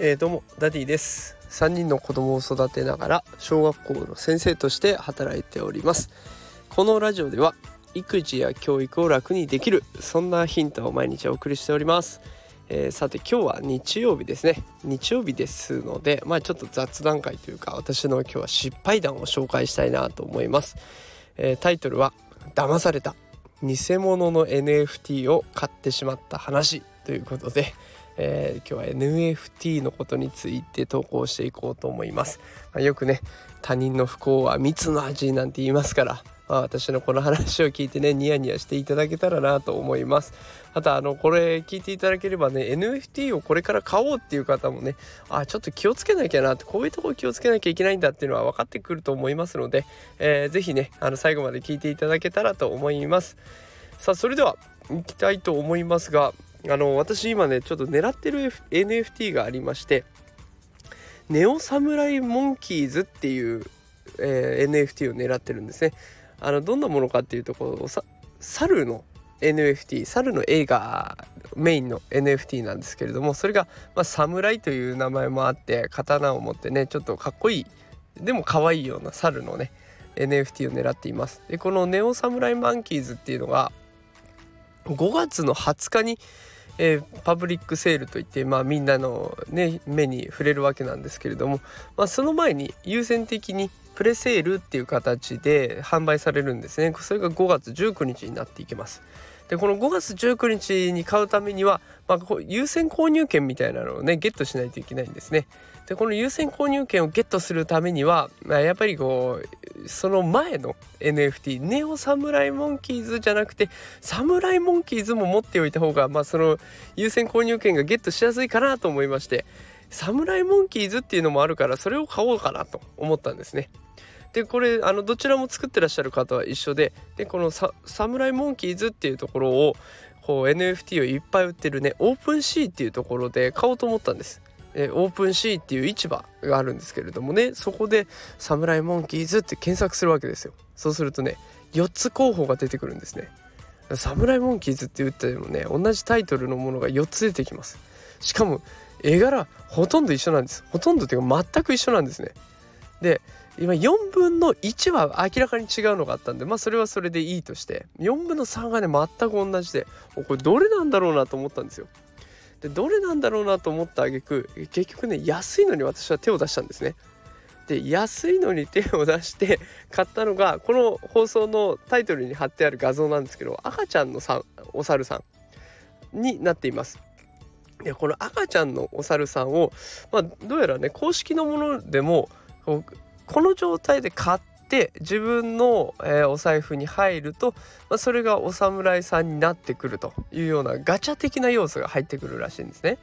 えー、どうもダディです。3人の子供を育てながら小学校の先生として働いております。このラジオでは育児や教育を楽にできるそんなヒントを毎日お送りしております、えー、さて今日は日曜日ですね。日曜日ですのでまあちょっと雑談会というか私の今日は失敗談を紹介したいなと思います、えー、タイトルは騙された。偽物の NFT を買ってしまった話ということでえー、今日は NFT のことについて投稿していこうと思います、まあ、よくね他人の不幸は蜜の味なんて言いますからあ、私のこの話を聞いてねニヤニヤしていただけたらなと思います。あとあのこれ聞いていただければね NFT をこれから買おうっていう方もねあちょっと気をつけなきゃなってこういうとこ気をつけなきゃいけないんだっていうのは分かってくると思いますので、えー、ぜひねあの最後まで聞いていただけたらと思います。さあそれでは行きたいと思いますがあの私今ねちょっと狙ってる NFT がありましてネオサムライモンキーズっていう、えー、NFT を狙ってるんですね。あのどんなものかっていうとこう猿の NFT 猿の映画メインの NFT なんですけれどもそれが、まあ、侍という名前もあって刀を持ってねちょっとかっこいいでも可愛いような猿のね NFT を狙っています。でこのネオサムライマンキーズっていうのが5月の20日に、えー、パブリックセールといって、まあ、みんなの、ね、目に触れるわけなんですけれども、まあ、その前に優先的にプレセールっていう形で販売されるんですね。それが5月19日になっていきます。でこの5月19日に買うためには、まあ、優先購入券みたいなのをねゲットしないといけないんですね。でこの優先購入券をゲットするためには、まあ、やっぱりこうその前の NFT ネオサムライモンキーズじゃなくてサムライモンキーズも持っておいた方が、まあ、その優先購入券がゲットしやすいかなと思いましてサムライモンキーズっていうのもあるからそれを買おうかなと思ったんですね。でこれあのどちらも作ってらっしゃる方は一緒ででこのサムライモンキーズっていうところをこう NFT をいっぱい売ってるねオープンシーっていうところで買おうと思ったんです。えオープンシーっていう市場があるんですけれどもねそこで「サムライモンキーズ」って検索するわけですよ。そうするとね4つ候補が出てくるんですね。サムライモンキーズって言ってもね同じタイトルのものが4つ出てきます。しかも絵柄ほとんど一緒なんです。ほとんどっていうか全く一緒なんですね。で今4分の1は明らかに違うのがあったんでまあそれはそれでいいとして4分の3がね全く同じでこれどれなんだろうなと思ったんですよ。でどれなんだろうなと思った挙句結局ね安いのに私は手を出したんですね。で安いのに手を出して買ったのがこの放送のタイトルに貼ってある画像なんですけど赤ちゃんのさお猿さんになっています。でこの赤ちゃんのお猿さんを、まあ、どうやらね公式のものでもこの状態で買っって自分の、えー、お財布に入ると、まあ、それがお侍さんになってくるというようなガチャ的な要素が入ってくるらしいんですね。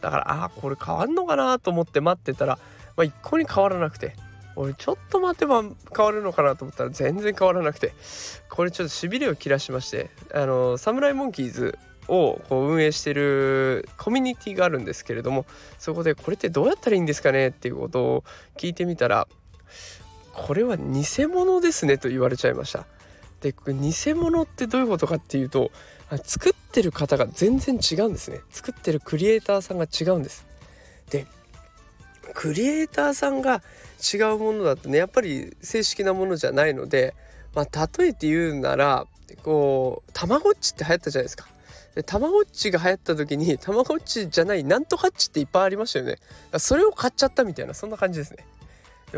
だからああこれ変わんのかなと思って待ってたら、まあ、一向に変わらなくて俺ちょっと待てば変わるのかなと思ったら全然変わらなくてこれちょっとしびれを切らしましてあのサムライモンキーズをこう運営してるコミュニティがあるんですけれどもそこでこれってどうやったらいいんですかねっていうことを聞いてみたらこれは偽物ですねと言われちゃいました。で偽物ってどういうことかっていうと作ってる方が全然違うんですね。作ってるクリエイターさんが違うんです。でクリエイターさんが違うものだとねやっぱり正式なものじゃないのでまあ例えて言うならこうたまごっちって流行ったじゃないですか。でたまごっちが流行った時にたまごっちじゃないなんとかっちっていっぱいありましたよね。それを買っちゃったみたいなそんな感じですね。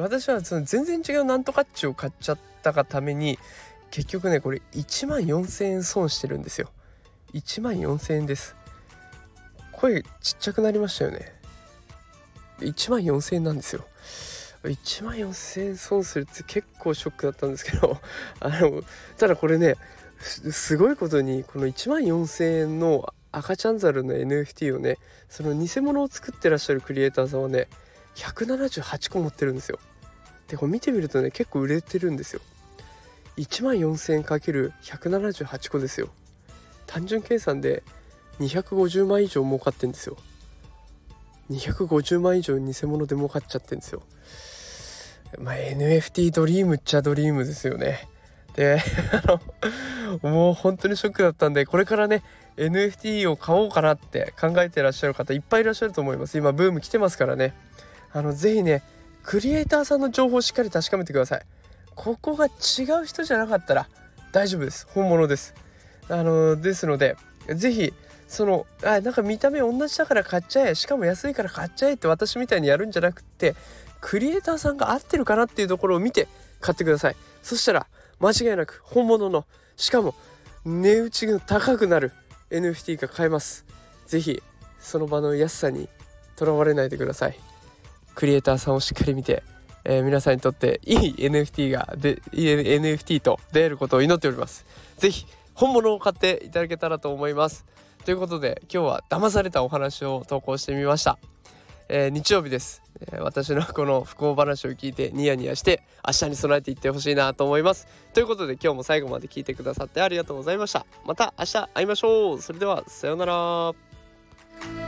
私はその全然違うなんとかっちを買っちゃったがために結局ねこれ1万4,000円損してるんですよ。1万4,000円です。声ちっちゃくなりましたよね。1万4,000円なんですよ。1万4,000円損するって結構ショックだったんですけど あのただこれねすごいことにこの1万4,000円の赤ちゃんザルの NFT をねその偽物を作ってらっしゃるクリエイターさんはね178個持ってるんですよ。でこれ見てみるとね結構売れてるんですよ。1万4000円 ×178 個ですよ。単純計算で250万以上儲かってんですよ。250万以上偽物で儲かっちゃってんですよ。まあ NFT ドリームっちゃドリームですよね。であのもう本当にショックだったんでこれからね NFT を買おうかなって考えてらっしゃる方いっぱいいらっしゃると思います。今ブーム来てますからね。あのぜひねクリエイターさんの情報をしっかり確かめてください。ここが違う人じゃなかったら大丈夫です。本物です。あのですのでぜひそのあなんか見た目同じだから買っちゃえしかも安いから買っちゃえって私みたいにやるんじゃなくってクリエイターさんが合ってるかなっていうところを見て買ってください。そしたら間違いなく本物のしかも値打ちが高くなる NFT が買えます。是非その場の安さにとらわれないでください。クリエイターさんをしっかり見て、えー、皆さんにとっていい NFT がでいい NFT と出会えることを祈っております。是非本物を買っていただけたらと思います。ということで今日は騙されたお話を投稿してみました、えー、日曜日です、えー、私のこの不幸話を聞いてニヤニヤして明日に備えていってほしいなと思います。ということで今日も最後まで聞いてくださってありがとうございました。また明日会いましょう。それではさようなら。